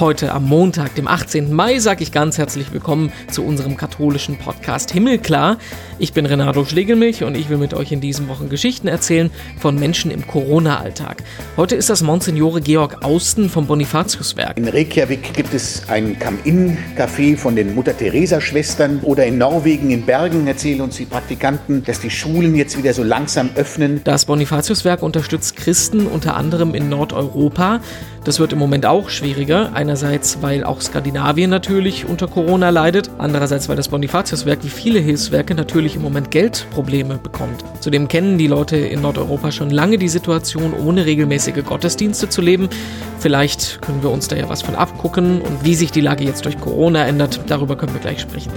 Heute am Montag, dem 18. Mai, sage ich ganz herzlich willkommen zu unserem katholischen Podcast Himmelklar. Ich bin Renato Schlegelmilch und ich will mit euch in diesen Wochen Geschichten erzählen von Menschen im Corona-Alltag. Heute ist das Monsignore Georg Austen vom Bonifatiuswerk. In Reykjavik gibt es ein Come-In-Café von den Mutter-Theresa-Schwestern oder in Norwegen in Bergen erzählen uns die Praktikanten, dass die Schulen jetzt wieder so langsam öffnen. Das Bonifatiuswerk unterstützt Christen unter anderem in Nordeuropa. Das wird im Moment auch schwieriger. Einerseits, weil auch Skandinavien natürlich unter Corona leidet. Andererseits, weil das Bonifatiuswerk wie viele Hilfswerke natürlich im Moment Geldprobleme bekommt. Zudem kennen die Leute in Nordeuropa schon lange die Situation, ohne regelmäßige Gottesdienste zu leben. Vielleicht können wir uns da ja was von abgucken. Und wie sich die Lage jetzt durch Corona ändert, darüber können wir gleich sprechen.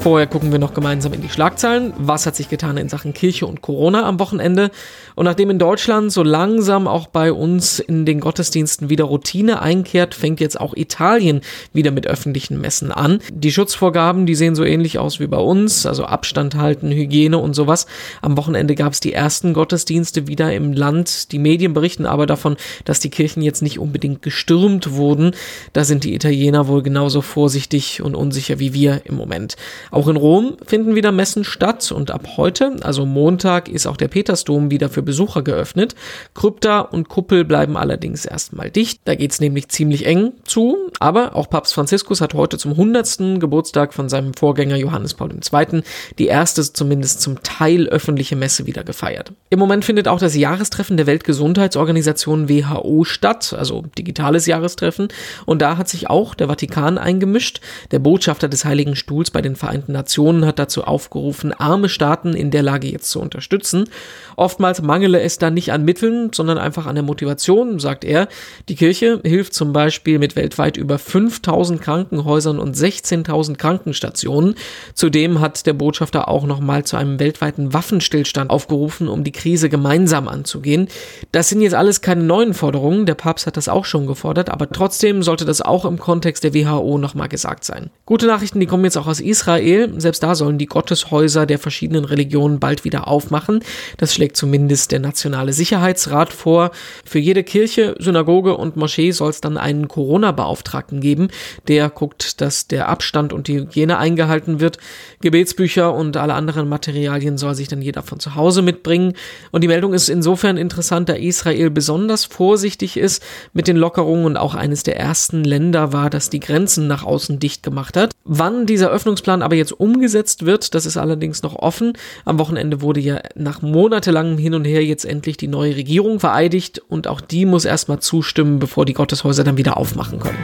Vorher gucken wir noch gemeinsam in die Schlagzeilen. Was hat sich getan in Sachen Kirche und Corona am Wochenende? Und nachdem in Deutschland so langsam auch bei uns in den Gottesdiensten wieder Routine einkehrt, fängt jetzt auch Italien wieder mit öffentlichen Messen an. Die Schutzvorgaben, die sehen so ähnlich aus wie bei uns, also Abstand halten, Hygiene und sowas. Am Wochenende gab es die ersten Gottesdienste wieder im Land. Die Medien berichten aber davon, dass die Kirchen jetzt nicht unbedingt gestürmt wurden. Da sind die Italiener wohl genauso vorsichtig und unsicher wie wir im Moment. Auch in Rom finden wieder Messen statt und ab heute, also Montag, ist auch der Petersdom wieder für Besucher geöffnet. Krypta und Kuppel bleiben allerdings erstmal dicht. Da geht's nämlich ziemlich eng zu. Aber auch Papst Franziskus hat heute zum 100. Geburtstag von seinem Vorgänger Johannes Paul II. die erste zumindest zum Teil öffentliche Messe wieder gefeiert. Im Moment findet auch das Jahrestreffen der Weltgesundheitsorganisation WHO statt, also digitales Jahrestreffen. Und da hat sich auch der Vatikan eingemischt. Der Botschafter des Heiligen Stuhls bei den Vereinten Vereinten Nationen hat dazu aufgerufen, arme Staaten in der Lage jetzt zu unterstützen. Oftmals mangele es dann nicht an Mitteln, sondern einfach an der Motivation, sagt er. Die Kirche hilft zum Beispiel mit weltweit über 5000 Krankenhäusern und 16.000 Krankenstationen. Zudem hat der Botschafter auch nochmal zu einem weltweiten Waffenstillstand aufgerufen, um die Krise gemeinsam anzugehen. Das sind jetzt alles keine neuen Forderungen, der Papst hat das auch schon gefordert, aber trotzdem sollte das auch im Kontext der WHO nochmal gesagt sein. Gute Nachrichten, die kommen jetzt auch aus Israel. Israel. Selbst da sollen die Gotteshäuser der verschiedenen Religionen bald wieder aufmachen. Das schlägt zumindest der Nationale Sicherheitsrat vor. Für jede Kirche, Synagoge und Moschee soll es dann einen Corona-Beauftragten geben, der guckt, dass der Abstand und die Hygiene eingehalten wird. Gebetsbücher und alle anderen Materialien soll sich dann jeder von zu Hause mitbringen. Und die Meldung ist insofern interessant, da Israel besonders vorsichtig ist mit den Lockerungen und auch eines der ersten Länder war, das die Grenzen nach außen dicht gemacht hat. Wann dieser Öffnungsplan aber jetzt umgesetzt wird, das ist allerdings noch offen. Am Wochenende wurde ja nach monatelangem Hin und Her jetzt endlich die neue Regierung vereidigt und auch die muss erstmal zustimmen, bevor die Gotteshäuser dann wieder aufmachen können.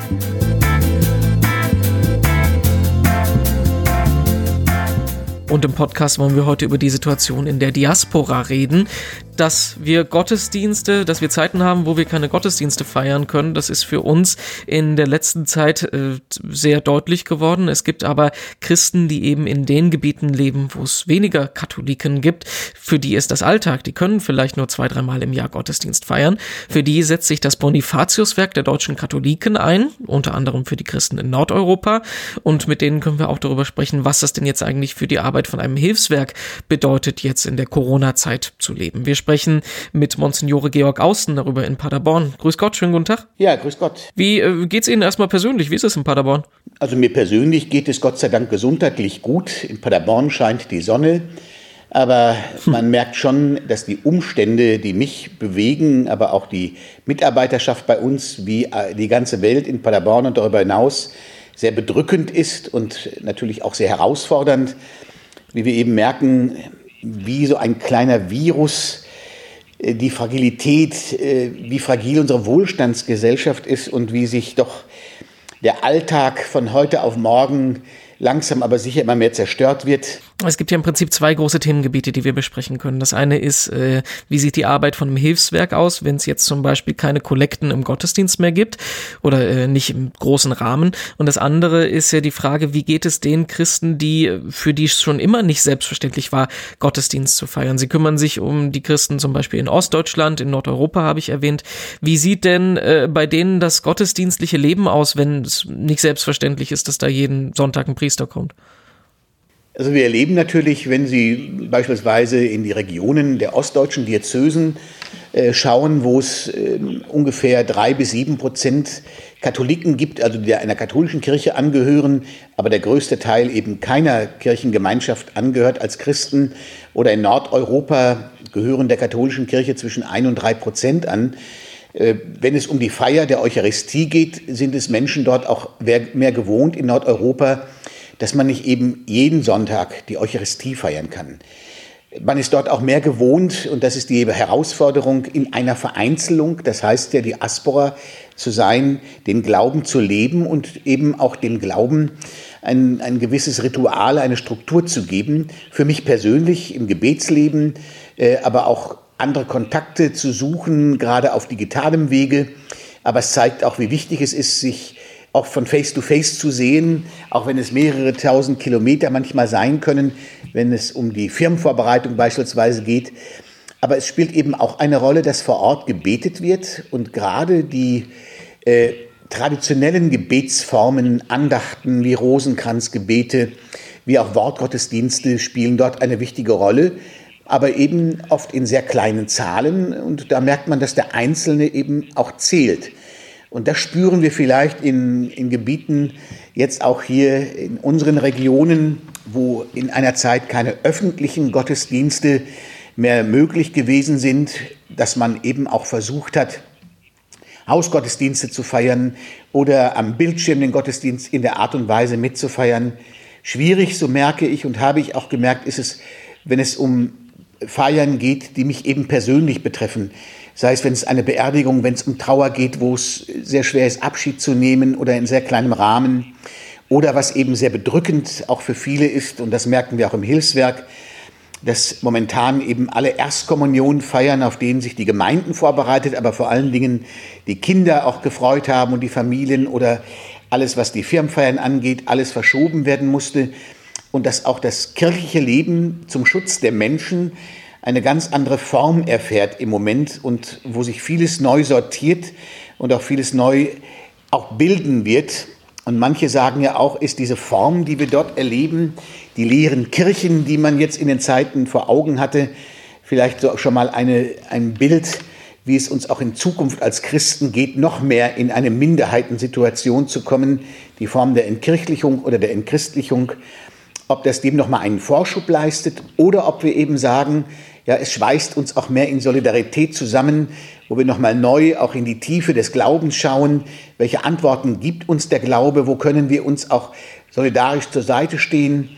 Und im Podcast wollen wir heute über die Situation in der Diaspora reden dass wir Gottesdienste, dass wir Zeiten haben, wo wir keine Gottesdienste feiern können. Das ist für uns in der letzten Zeit äh, sehr deutlich geworden. Es gibt aber Christen, die eben in den Gebieten leben, wo es weniger Katholiken gibt. Für die ist das Alltag. Die können vielleicht nur zwei, dreimal im Jahr Gottesdienst feiern. Für die setzt sich das Bonifatiuswerk der deutschen Katholiken ein, unter anderem für die Christen in Nordeuropa. Und mit denen können wir auch darüber sprechen, was das denn jetzt eigentlich für die Arbeit von einem Hilfswerk bedeutet, jetzt in der Corona-Zeit zu leben. Wir sprechen mit Monsignore Georg Austen darüber in Paderborn. Grüß Gott, schönen guten Tag. Ja, grüß Gott. Wie äh, geht's Ihnen erstmal persönlich? Wie ist es in Paderborn? Also mir persönlich geht es Gott sei Dank gesundheitlich gut. In Paderborn scheint die Sonne. Aber hm. man merkt schon, dass die Umstände, die mich bewegen, aber auch die Mitarbeiterschaft bei uns, wie äh, die ganze Welt in Paderborn und darüber hinaus, sehr bedrückend ist und natürlich auch sehr herausfordernd. Wie wir eben merken, wie so ein kleiner Virus die Fragilität, äh, wie fragil unsere Wohlstandsgesellschaft ist und wie sich doch der Alltag von heute auf morgen langsam aber sicher immer mehr zerstört wird. Es gibt ja im Prinzip zwei große Themengebiete, die wir besprechen können. Das eine ist, äh, wie sieht die Arbeit von einem Hilfswerk aus, wenn es jetzt zum Beispiel keine Kollekten im Gottesdienst mehr gibt oder äh, nicht im großen Rahmen. Und das andere ist ja die Frage, wie geht es den Christen, die für die es schon immer nicht selbstverständlich war, Gottesdienst zu feiern. Sie kümmern sich um die Christen zum Beispiel in Ostdeutschland, in Nordeuropa habe ich erwähnt. Wie sieht denn äh, bei denen das gottesdienstliche Leben aus, wenn es nicht selbstverständlich ist, dass da jeden Sonntag ein Priester kommt? Also wir erleben natürlich, wenn Sie beispielsweise in die Regionen der ostdeutschen Diözesen äh, schauen, wo es äh, ungefähr drei bis sieben Prozent Katholiken gibt, also die einer katholischen Kirche angehören, aber der größte Teil eben keiner Kirchengemeinschaft angehört als Christen. Oder in Nordeuropa gehören der katholischen Kirche zwischen ein und drei Prozent an. Äh, wenn es um die Feier der Eucharistie geht, sind es Menschen dort auch mehr gewohnt in Nordeuropa, dass man nicht eben jeden Sonntag die Eucharistie feiern kann. Man ist dort auch mehr gewohnt, und das ist die Herausforderung, in einer Vereinzelung, das heißt ja die Aspora zu sein, den Glauben zu leben und eben auch dem Glauben ein, ein gewisses Ritual, eine Struktur zu geben. Für mich persönlich im Gebetsleben, äh, aber auch andere Kontakte zu suchen, gerade auf digitalem Wege. Aber es zeigt auch, wie wichtig es ist, sich auch von Face to Face zu sehen, auch wenn es mehrere tausend Kilometer manchmal sein können, wenn es um die Firmenvorbereitung beispielsweise geht. Aber es spielt eben auch eine Rolle, dass vor Ort gebetet wird und gerade die äh, traditionellen Gebetsformen, Andachten wie Rosenkranzgebete, wie auch Wortgottesdienste spielen dort eine wichtige Rolle, aber eben oft in sehr kleinen Zahlen und da merkt man, dass der Einzelne eben auch zählt. Und das spüren wir vielleicht in, in Gebieten, jetzt auch hier in unseren Regionen, wo in einer Zeit keine öffentlichen Gottesdienste mehr möglich gewesen sind, dass man eben auch versucht hat, Hausgottesdienste zu feiern oder am Bildschirm den Gottesdienst in der Art und Weise mitzufeiern. Schwierig, so merke ich und habe ich auch gemerkt, ist es, wenn es um Feiern geht, die mich eben persönlich betreffen sei es, wenn es eine Beerdigung, wenn es um Trauer geht, wo es sehr schwer ist, Abschied zu nehmen oder in sehr kleinem Rahmen. Oder was eben sehr bedrückend auch für viele ist, und das merken wir auch im Hilfswerk, dass momentan eben alle Erstkommunion feiern, auf denen sich die Gemeinden vorbereitet, aber vor allen Dingen die Kinder auch gefreut haben und die Familien oder alles, was die Firmenfeiern angeht, alles verschoben werden musste. Und dass auch das kirchliche Leben zum Schutz der Menschen eine ganz andere Form erfährt im Moment und wo sich vieles neu sortiert und auch vieles neu auch bilden wird. Und manche sagen ja auch, ist diese Form, die wir dort erleben, die leeren Kirchen, die man jetzt in den Zeiten vor Augen hatte, vielleicht so schon mal eine, ein Bild, wie es uns auch in Zukunft als Christen geht, noch mehr in eine Minderheitensituation zu kommen, die Form der Entkirchlichung oder der Entchristlichung, ob das dem noch mal einen Vorschub leistet oder ob wir eben sagen, ja, es schweißt uns auch mehr in Solidarität zusammen, wo wir nochmal neu auch in die Tiefe des Glaubens schauen. Welche Antworten gibt uns der Glaube? Wo können wir uns auch solidarisch zur Seite stehen?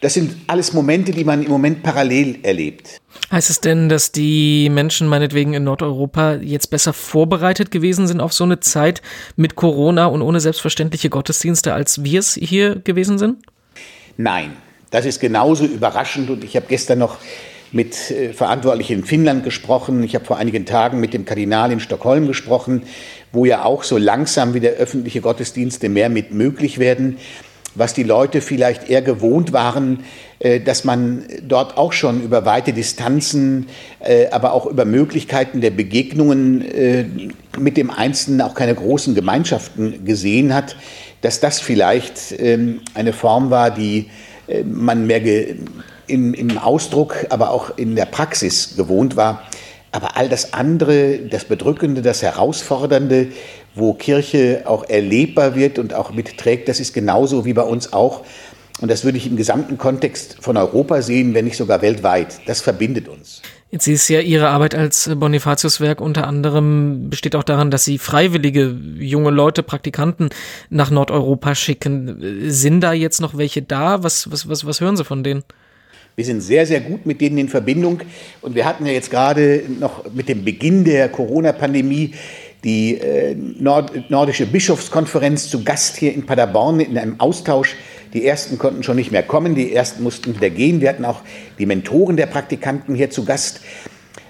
Das sind alles Momente, die man im Moment parallel erlebt. Heißt es denn, dass die Menschen meinetwegen in Nordeuropa jetzt besser vorbereitet gewesen sind auf so eine Zeit mit Corona und ohne selbstverständliche Gottesdienste, als wir es hier gewesen sind? Nein, das ist genauso überraschend und ich habe gestern noch mit äh, Verantwortlichen in Finnland gesprochen. Ich habe vor einigen Tagen mit dem Kardinal in Stockholm gesprochen, wo ja auch so langsam wieder öffentliche Gottesdienste mehr mit möglich werden, was die Leute vielleicht eher gewohnt waren, äh, dass man dort auch schon über weite Distanzen, äh, aber auch über Möglichkeiten der Begegnungen mit dem Einzelnen auch keine großen Gemeinschaften gesehen hat, dass das vielleicht ähm, eine Form war, die man mehr in, im Ausdruck, aber auch in der Praxis gewohnt war. Aber all das andere, das Bedrückende, das Herausfordernde, wo Kirche auch erlebbar wird und auch mitträgt, das ist genauso wie bei uns auch. Und das würde ich im gesamten Kontext von Europa sehen, wenn nicht sogar weltweit. Das verbindet uns. Jetzt ist ja Ihre Arbeit als Bonifatiuswerk unter anderem besteht auch daran, dass Sie freiwillige junge Leute, Praktikanten nach Nordeuropa schicken. Sind da jetzt noch welche da? Was, was, was, was hören Sie von denen? Wir sind sehr, sehr gut mit denen in Verbindung. Und wir hatten ja jetzt gerade noch mit dem Beginn der Corona-Pandemie die äh, Nord nordische Bischofskonferenz zu Gast hier in Paderborn in einem Austausch. Die ersten konnten schon nicht mehr kommen, die ersten mussten wieder gehen. Wir hatten auch die Mentoren der Praktikanten hier zu Gast.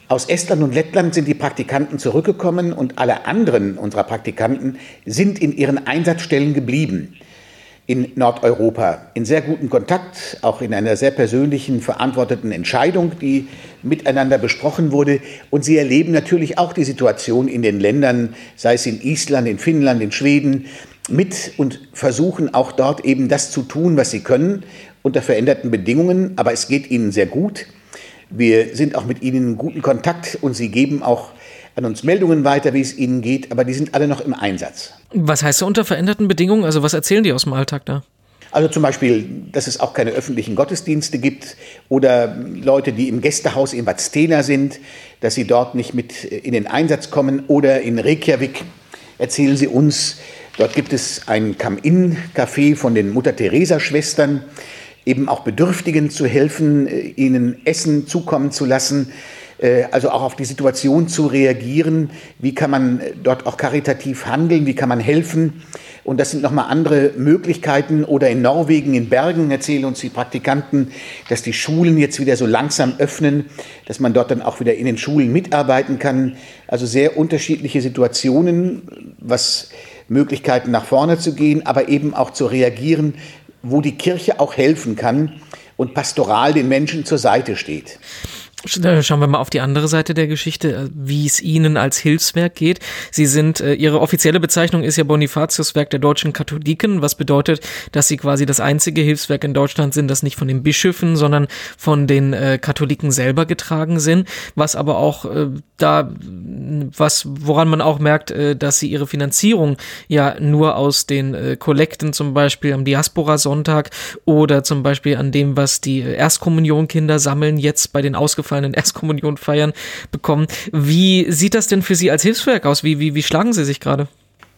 Aus Estland und Lettland sind die Praktikanten zurückgekommen und alle anderen unserer Praktikanten sind in ihren Einsatzstellen geblieben in Nordeuropa in sehr guten Kontakt, auch in einer sehr persönlichen, verantworteten Entscheidung, die miteinander besprochen wurde. Und sie erleben natürlich auch die Situation in den Ländern, sei es in Island, in Finnland, in Schweden, mit und versuchen auch dort eben das zu tun, was sie können, unter veränderten Bedingungen. Aber es geht ihnen sehr gut. Wir sind auch mit ihnen in guten Kontakt und sie geben auch an uns Meldungen weiter, wie es ihnen geht, aber die sind alle noch im Einsatz. Was heißt so unter veränderten Bedingungen? Also was erzählen die aus dem Alltag da? Also zum Beispiel, dass es auch keine öffentlichen Gottesdienste gibt oder Leute, die im Gästehaus in Vadstena sind, dass sie dort nicht mit in den Einsatz kommen oder in Reykjavik erzählen sie uns, dort gibt es ein Come-In-Café von den Mutter-Teresa-Schwestern, eben auch Bedürftigen zu helfen, ihnen Essen zukommen zu lassen, äh, also auch auf die Situation zu reagieren. Wie kann man dort auch karitativ handeln? Wie kann man helfen? Und das sind nochmal andere Möglichkeiten. Oder in Norwegen, in Bergen erzählen uns die Praktikanten, dass die Schulen jetzt wieder so langsam öffnen, dass man dort dann auch wieder in den Schulen mitarbeiten kann. Also sehr unterschiedliche Situationen, was Möglichkeiten nach vorne zu gehen, aber eben auch zu reagieren, wo die Kirche auch helfen kann und pastoral den Menschen zur Seite steht. Schauen wir mal auf die andere Seite der Geschichte, äh, wie es Ihnen als Hilfswerk geht. Sie sind, äh, Ihre offizielle Bezeichnung ist ja Bonifatiuswerk der deutschen Katholiken, was bedeutet, dass Sie quasi das einzige Hilfswerk in Deutschland sind, das nicht von den Bischöfen, sondern von den äh, Katholiken selber getragen sind, was aber auch äh, da, was, woran man auch merkt, äh, dass Sie Ihre Finanzierung ja nur aus den äh, Kollekten zum Beispiel am Diaspora-Sonntag oder zum Beispiel an dem, was die Erstkommunionkinder sammeln, jetzt bei den ausgefallenen ausgefallenen Erstkommunion feiern bekommen. Wie sieht das denn für Sie als Hilfswerk aus? Wie, wie, wie schlagen Sie sich gerade?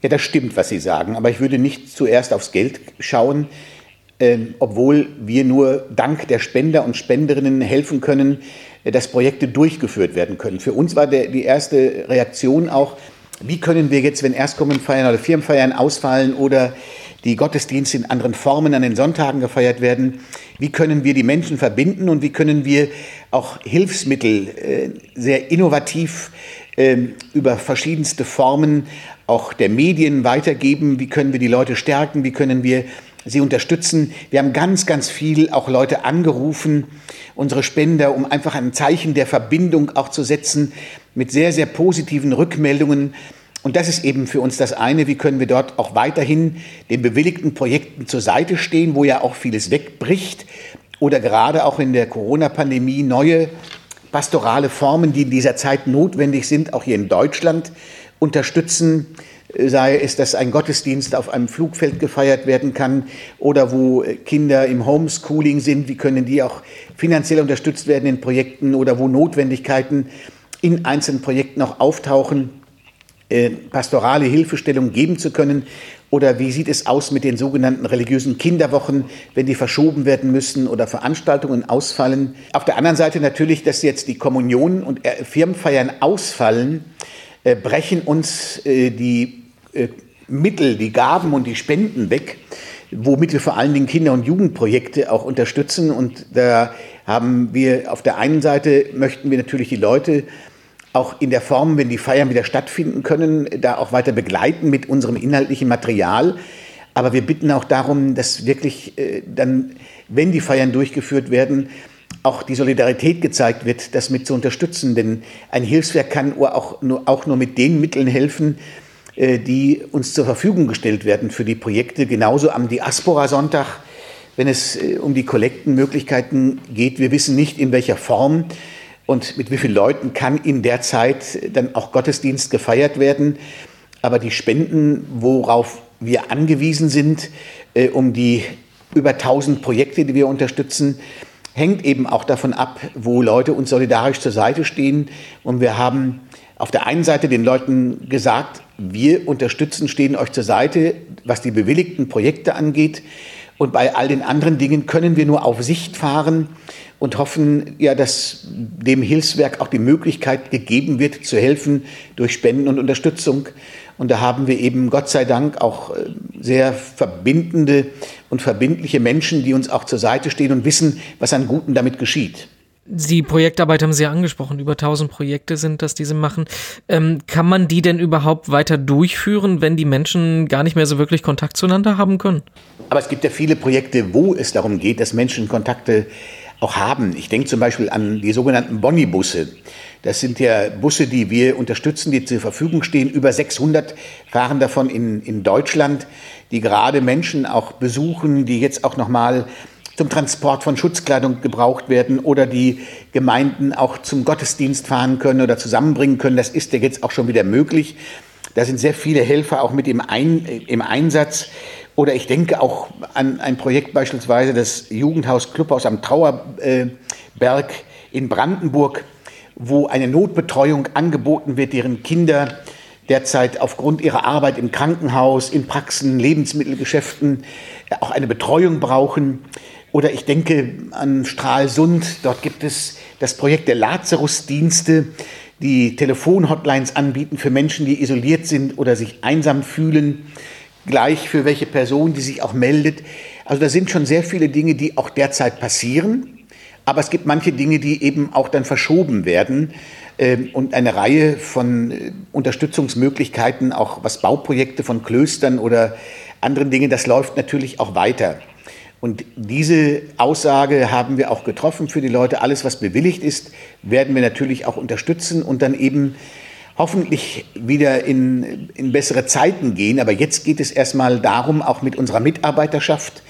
Ja, das stimmt, was Sie sagen. Aber ich würde nicht zuerst aufs Geld schauen, äh, obwohl wir nur dank der Spender und Spenderinnen helfen können, äh, dass Projekte durchgeführt werden können. Für uns war der, die erste Reaktion auch, wie können wir jetzt, wenn Erstkommenfeiern oder Firmenfeiern ausfallen oder die Gottesdienste in anderen Formen an den Sonntagen gefeiert werden. Wie können wir die Menschen verbinden und wie können wir auch Hilfsmittel äh, sehr innovativ äh, über verschiedenste Formen auch der Medien weitergeben? Wie können wir die Leute stärken? Wie können wir sie unterstützen? Wir haben ganz, ganz viel auch Leute angerufen, unsere Spender, um einfach ein Zeichen der Verbindung auch zu setzen mit sehr, sehr positiven Rückmeldungen und das ist eben für uns das eine, wie können wir dort auch weiterhin den bewilligten Projekten zur Seite stehen, wo ja auch vieles wegbricht oder gerade auch in der Corona-Pandemie neue pastorale Formen, die in dieser Zeit notwendig sind, auch hier in Deutschland unterstützen sei es, dass ein Gottesdienst auf einem Flugfeld gefeiert werden kann oder wo Kinder im Homeschooling sind, wie können die auch finanziell unterstützt werden in Projekten oder wo Notwendigkeiten in einzelnen Projekten auch auftauchen. Äh, pastorale Hilfestellung geben zu können? Oder wie sieht es aus mit den sogenannten religiösen Kinderwochen, wenn die verschoben werden müssen oder Veranstaltungen ausfallen? Auf der anderen Seite natürlich, dass jetzt die Kommunionen und äh, Firmenfeiern ausfallen, äh, brechen uns die Mittel, die Gaben und die Spenden weg, womit wir vor allen Dingen Kinder- und Jugendprojekte auch unterstützen. Und da haben wir auf der einen Seite möchten wir natürlich die Leute auch in der Form, wenn die Feiern wieder stattfinden können, da auch weiter begleiten mit unserem inhaltlichen Material. Aber wir bitten auch darum, dass wirklich äh, dann, wenn die Feiern durchgeführt werden, auch die Solidarität gezeigt wird, das mit zu unterstützen. Denn ein Hilfswerk kann auch nur, auch nur mit den Mitteln helfen, äh, die uns zur Verfügung gestellt werden für die Projekte. Genauso am Diaspora-Sonntag, wenn es äh, um die Kollektenmöglichkeiten geht. Wir wissen nicht, in welcher Form und mit wie vielen Leuten kann in der Zeit dann auch Gottesdienst gefeiert werden. Aber die Spenden, worauf wir angewiesen sind, äh, um die über 1000 Projekte, die wir unterstützen, hängt eben auch davon ab, wo Leute uns solidarisch zur Seite stehen. Und wir haben auf der einen Seite den Leuten gesagt, wir unterstützen, stehen euch zur Seite, was die bewilligten Projekte angeht. Und bei all den anderen Dingen können wir nur auf Sicht fahren und hoffen, ja, dass dem Hilfswerk auch die Möglichkeit gegeben wird, zu helfen durch Spenden und Unterstützung. Und da haben wir eben Gott sei Dank auch äh, sehr verbindende und verbindliche Menschen, die uns auch zur Seite stehen und wissen, was an Guten damit geschieht. Die Projektarbeit haben Sie ja angesprochen, über 1000 Projekte sind das, die Sie machen. Ähm, kann man die denn überhaupt weiter durchführen, wenn die Menschen gar nicht mehr so wirklich Kontakt zueinander haben können? Aber es gibt ja viele Projekte, wo es darum geht, dass Menschen Kontakte auch haben. Ich denke zum Beispiel an die sogenannten Bonni-Busse. Das sind ja Busse, die wir unterstützen, die zur Verfügung stehen. Über 600 fahren davon in, in Deutschland, die gerade Menschen auch besuchen, die jetzt auch nochmal zum Transport von Schutzkleidung gebraucht werden oder die Gemeinden auch zum Gottesdienst fahren können oder zusammenbringen können. Das ist ja jetzt auch schon wieder möglich. Da sind sehr viele Helfer auch mit im, Ein im Einsatz. Oder ich denke auch an ein Projekt beispielsweise, das Jugendhaus Clubhaus am Trauerberg in Brandenburg, wo eine Notbetreuung angeboten wird, deren Kinder derzeit aufgrund ihrer Arbeit im Krankenhaus, in Praxen, Lebensmittelgeschäften auch eine Betreuung brauchen. Oder ich denke an Stralsund, dort gibt es das Projekt der Lazarusdienste, die Telefonhotlines anbieten für Menschen, die isoliert sind oder sich einsam fühlen, gleich für welche Person, die sich auch meldet. Also da sind schon sehr viele Dinge, die auch derzeit passieren. Aber es gibt manche Dinge, die eben auch dann verschoben werden. Ähm, und eine Reihe von äh, Unterstützungsmöglichkeiten, auch was Bauprojekte von Klöstern oder anderen Dingen, das läuft natürlich auch weiter. Und diese Aussage haben wir auch getroffen für die Leute. Alles, was bewilligt ist, werden wir natürlich auch unterstützen und dann eben hoffentlich wieder in, in bessere Zeiten gehen. Aber jetzt geht es erstmal darum, auch mit unserer Mitarbeiterschaft,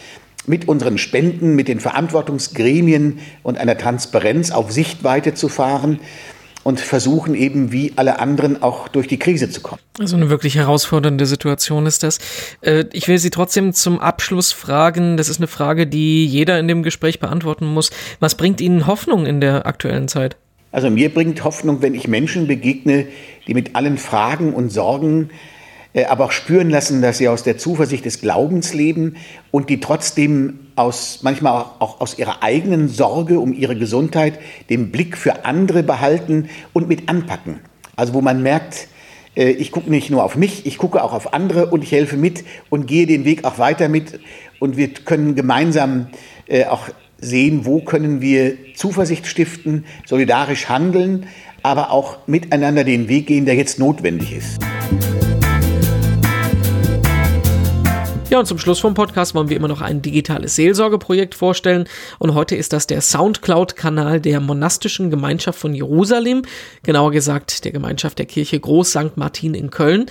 mit unseren Spenden, mit den Verantwortungsgremien und einer Transparenz auf Sichtweite zu fahren und versuchen eben wie alle anderen auch durch die Krise zu kommen. Also eine wirklich herausfordernde Situation ist das. Äh, ich will Sie trotzdem zum Abschluss fragen, das ist eine Frage, die jeder in dem Gespräch beantworten muss. Was bringt Ihnen Hoffnung in der aktuellen Zeit? Also mir bringt Hoffnung, wenn ich Menschen begegne, die mit allen Fragen und Sorgen aber auch spüren lassen, dass sie aus der Zuversicht des Glaubens leben und die trotzdem aus, manchmal auch aus ihrer eigenen Sorge um ihre Gesundheit den Blick für andere behalten und mit anpacken. Also wo man merkt, äh, ich gucke nicht nur auf mich, ich gucke auch auf andere und ich helfe mit und gehe den Weg auch weiter mit und wir können gemeinsam äh, auch sehen, wo können wir Zuversicht stiften, solidarisch handeln, aber auch miteinander den Weg gehen, der jetzt notwendig ist. Ja, und zum Schluss vom Podcast wollen wir immer noch ein digitales Seelsorgeprojekt vorstellen. Und heute ist das der Soundcloud-Kanal der monastischen Gemeinschaft von Jerusalem, genauer gesagt der Gemeinschaft der Kirche Groß St. Martin in Köln.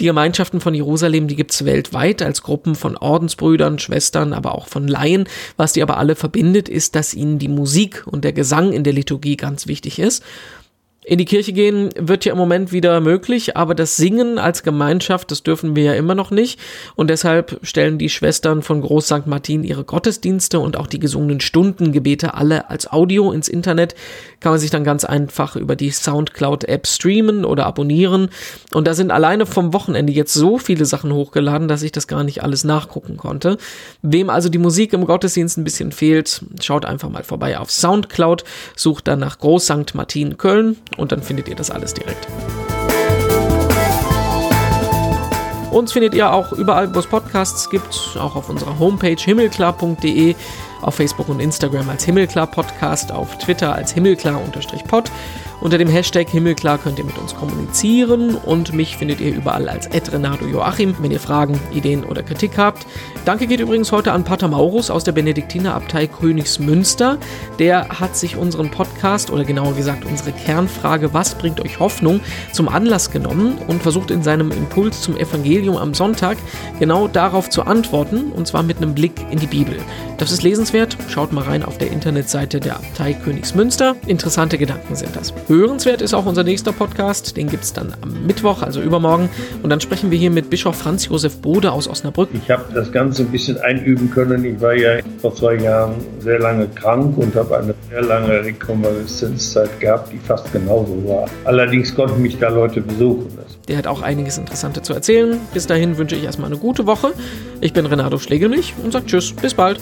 Die Gemeinschaften von Jerusalem, die gibt's weltweit als Gruppen von Ordensbrüdern, Schwestern, aber auch von Laien. Was die aber alle verbindet, ist, dass ihnen die Musik und der Gesang in der Liturgie ganz wichtig ist. In die Kirche gehen wird ja im Moment wieder möglich, aber das Singen als Gemeinschaft, das dürfen wir ja immer noch nicht. Und deshalb stellen die Schwestern von Groß St. Martin ihre Gottesdienste und auch die gesungenen Stundengebete alle als Audio ins Internet. Kann man sich dann ganz einfach über die Soundcloud-App streamen oder abonnieren. Und da sind alleine vom Wochenende jetzt so viele Sachen hochgeladen, dass ich das gar nicht alles nachgucken konnte. Wem also die Musik im Gottesdienst ein bisschen fehlt, schaut einfach mal vorbei auf Soundcloud, sucht dann nach Groß St. Martin Köln und dann findet ihr das alles direkt. Uns findet ihr auch überall, wo es Podcasts gibt, auch auf unserer Homepage himmelklar.de, auf Facebook und Instagram als Himmelklar Podcast, auf Twitter als Himmelklar-Pod unter dem Hashtag Himmelklar könnt ihr mit uns kommunizieren und mich findet ihr überall als Renato Joachim, wenn ihr Fragen, Ideen oder Kritik habt. Danke geht übrigens heute an Pater Maurus aus der Benediktinerabtei Königsmünster. Der hat sich unseren Podcast oder genauer gesagt unsere Kernfrage Was bringt euch Hoffnung zum Anlass genommen und versucht in seinem Impuls zum Evangelium am Sonntag genau darauf zu antworten und zwar mit einem Blick in die Bibel. Das ist lesenswert. Schaut mal rein auf der Internetseite der Abtei Königsmünster. Interessante Gedanken sind das. Hörenswert ist auch unser nächster Podcast. Den gibt es dann am Mittwoch, also übermorgen. Und dann sprechen wir hier mit Bischof Franz Josef Bode aus Osnabrück. Ich habe das Ganze ein bisschen einüben können. Ich war ja vor zwei Jahren sehr lange krank und habe eine sehr lange Rekonvaleszenzzeit gehabt, die fast genauso war. Allerdings konnten mich da Leute besuchen. Der hat auch einiges Interessantes zu erzählen. Bis dahin wünsche ich erstmal eine gute Woche. Ich bin Renato Schlegelmilch und sage Tschüss, bis bald.